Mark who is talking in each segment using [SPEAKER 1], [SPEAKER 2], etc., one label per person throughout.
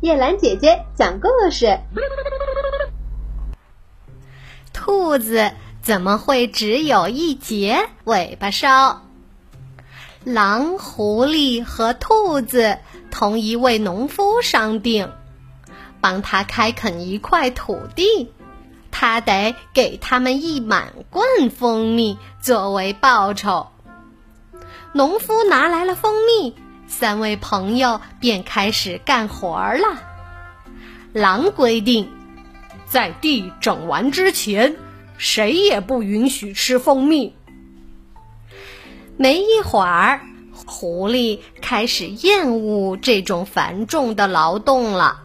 [SPEAKER 1] 叶兰姐姐讲故事：
[SPEAKER 2] 兔子怎么会只有一节尾巴梢？狼、狐狸和兔子同一位农夫商定，帮他开垦一块土地，他得给他们一满罐蜂蜜作为报酬。农夫拿来了蜂蜜，三位朋友便开始干活儿了。狼规定，
[SPEAKER 3] 在地整完之前，谁也不允许吃蜂蜜。
[SPEAKER 2] 没一会儿，狐狸开始厌恶这种繁重的劳动了。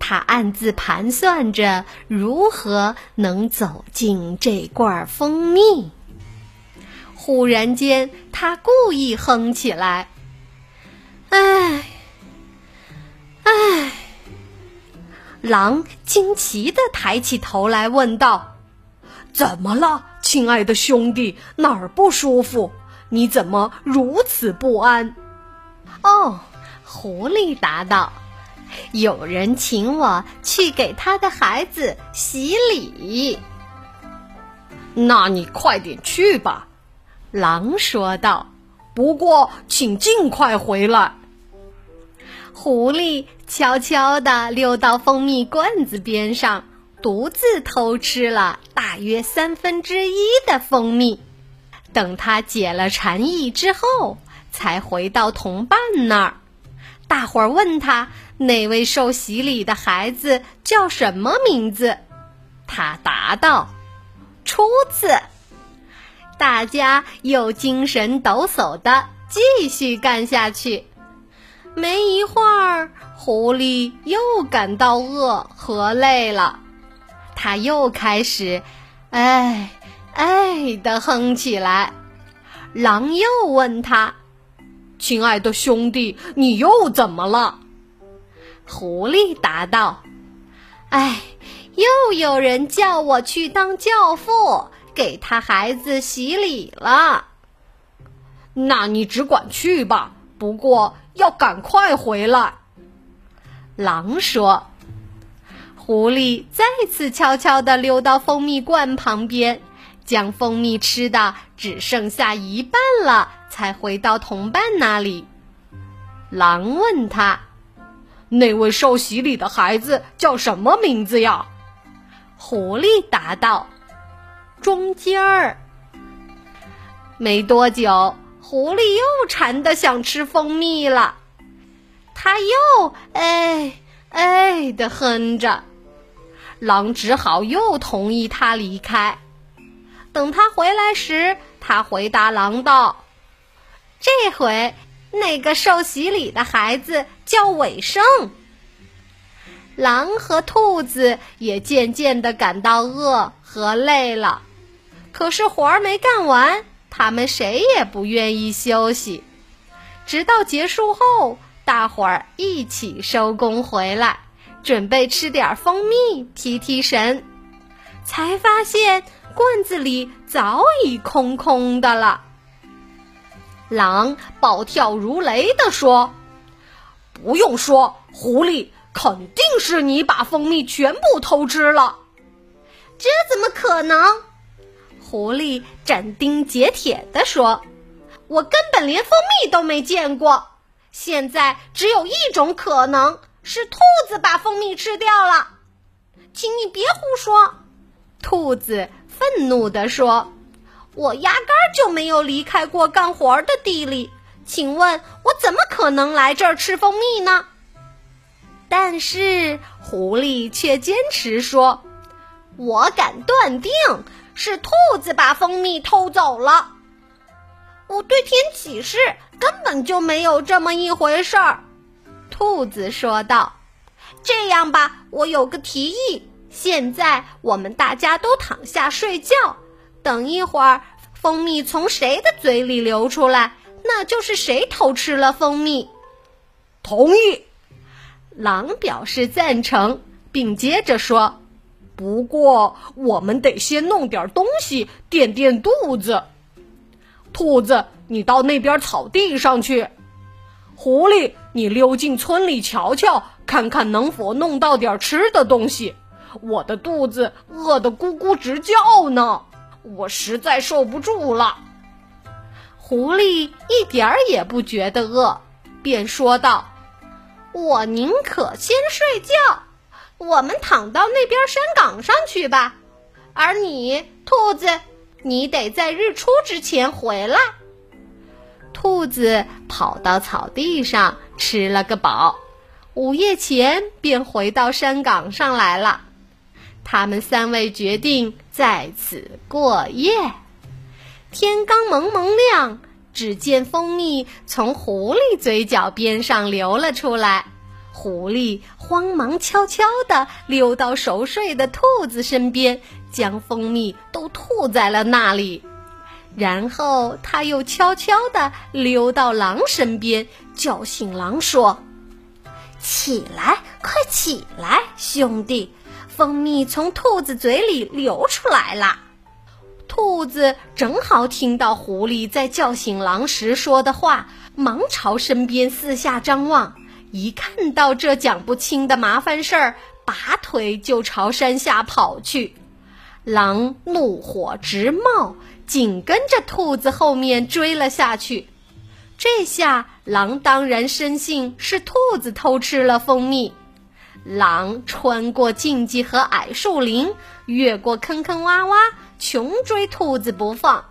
[SPEAKER 2] 他暗自盘算着如何能走进这罐蜂蜜。忽然间，他故意哼起来：“唉，唉。”狼惊奇地抬起头来问道：“
[SPEAKER 3] 怎么了，亲爱的兄弟？哪儿不舒服？你怎么如此不安？”
[SPEAKER 2] 哦，狐狸答道：“有人请我去给他的孩子洗礼。”
[SPEAKER 3] 那你快点去吧。”
[SPEAKER 2] 狼说道。
[SPEAKER 3] “不过，请尽快回来。”
[SPEAKER 2] 狐狸悄悄地溜到蜂蜜罐子边上，独自偷吃了大约三分之一的蜂蜜。等他解了馋意之后，才回到同伴那儿。大伙儿问他那位受洗礼的孩子叫什么名字，他答道：“初次。”大家又精神抖擞地继续干下去。没一会儿，狐狸又感到饿和累了，他又开始“哎哎”的哼起来。狼又问他：“
[SPEAKER 3] 亲爱的兄弟，你又怎么了？”
[SPEAKER 2] 狐狸答道：“哎，又有人叫我去当教父，给他孩子洗礼了。”
[SPEAKER 3] 那你只管去吧。不过。要赶快回来，
[SPEAKER 2] 狼说。狐狸再次悄悄地溜到蜂蜜罐旁边，将蜂蜜吃的只剩下一半了，才回到同伴那里。狼问他：“
[SPEAKER 3] 那位受洗礼的孩子叫什么名字呀？”
[SPEAKER 2] 狐狸答道：“中间儿。”没多久。狐狸又馋得想吃蜂蜜了，它又哎哎的哼着，狼只好又同意它离开。等他回来时，他回答狼道：“这回那个受洗礼的孩子叫尾生。”狼和兔子也渐渐的感到饿和累了，可是活儿没干完。他们谁也不愿意休息，直到结束后，大伙儿一起收工回来，准备吃点蜂蜜提提神，才发现罐子里早已空空的了。狼暴跳如雷地说：“
[SPEAKER 3] 不用说，狐狸肯定是你把蜂蜜全部偷吃了，
[SPEAKER 1] 这怎么可能？”
[SPEAKER 2] 狐狸斩钉截铁地说：“
[SPEAKER 1] 我根本连蜂蜜都没见过。现在只有一种可能是兔子把蜂蜜吃掉了，请你别胡说。”
[SPEAKER 2] 兔子愤怒地说：“
[SPEAKER 1] 我压根儿就没有离开过干活的地里，请问我怎么可能来这儿吃蜂蜜呢？”
[SPEAKER 2] 但是狐狸却坚持说：“
[SPEAKER 1] 我敢断定。”是兔子把蜂蜜偷走了，我对天起誓，根本就没有这么一回事儿。
[SPEAKER 2] 兔子说道：“
[SPEAKER 1] 这样吧，我有个提议，现在我们大家都躺下睡觉，等一会儿蜂蜜从谁的嘴里流出来，那就是谁偷吃了蜂蜜。”
[SPEAKER 3] 同意，
[SPEAKER 2] 狼表示赞成，并接着说。
[SPEAKER 3] 不过，我们得先弄点东西垫垫肚子。兔子，你到那边草地上去。狐狸，你溜进村里瞧瞧，看看能否弄到点吃的东西。我的肚子饿得咕咕直叫呢，我实在受不住了。
[SPEAKER 2] 狐狸一点儿也不觉得饿，便说道：“
[SPEAKER 1] 我宁可先睡觉，我们躺到那边山岗上去吧。而你，兔子，你得在日出之前回来。”
[SPEAKER 2] 兔子跑到草地上吃了个饱，午夜前便回到山岗上来了。他们三位决定在此过夜。天刚蒙蒙亮，只见蜂蜜从狐狸嘴角边上流了出来。狐狸慌忙悄悄地溜到熟睡的兔子身边，将蜂蜜都吐在了那里。然后他又悄悄地溜到狼身边，叫醒狼说：“
[SPEAKER 1] 起来，快起来，兄弟！蜂蜜从兔子嘴里流出来了。”
[SPEAKER 2] 兔子正好听到狐狸在叫醒狼时说的话，忙朝身边四下张望。一看到这讲不清的麻烦事儿，拔腿就朝山下跑去。狼怒火直冒。紧跟着兔子后面追了下去，这下狼当然深信是兔子偷吃了蜂蜜。狼穿过荆棘和矮树林，越过坑坑洼洼，穷追兔子不放。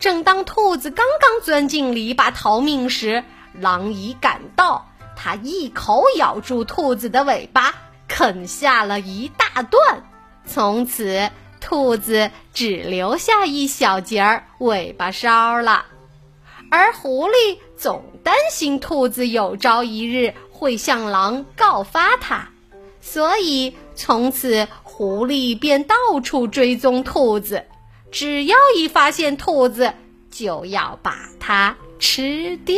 [SPEAKER 2] 正当兔子刚刚钻进篱笆逃命时，狼已赶到，它一口咬住兔子的尾巴，啃下了一大段。从此。兔子只留下一小截儿尾巴梢了，而狐狸总担心兔子有朝一日会向狼告发它，所以从此狐狸便到处追踪兔子，只要一发现兔子，就要把它吃掉。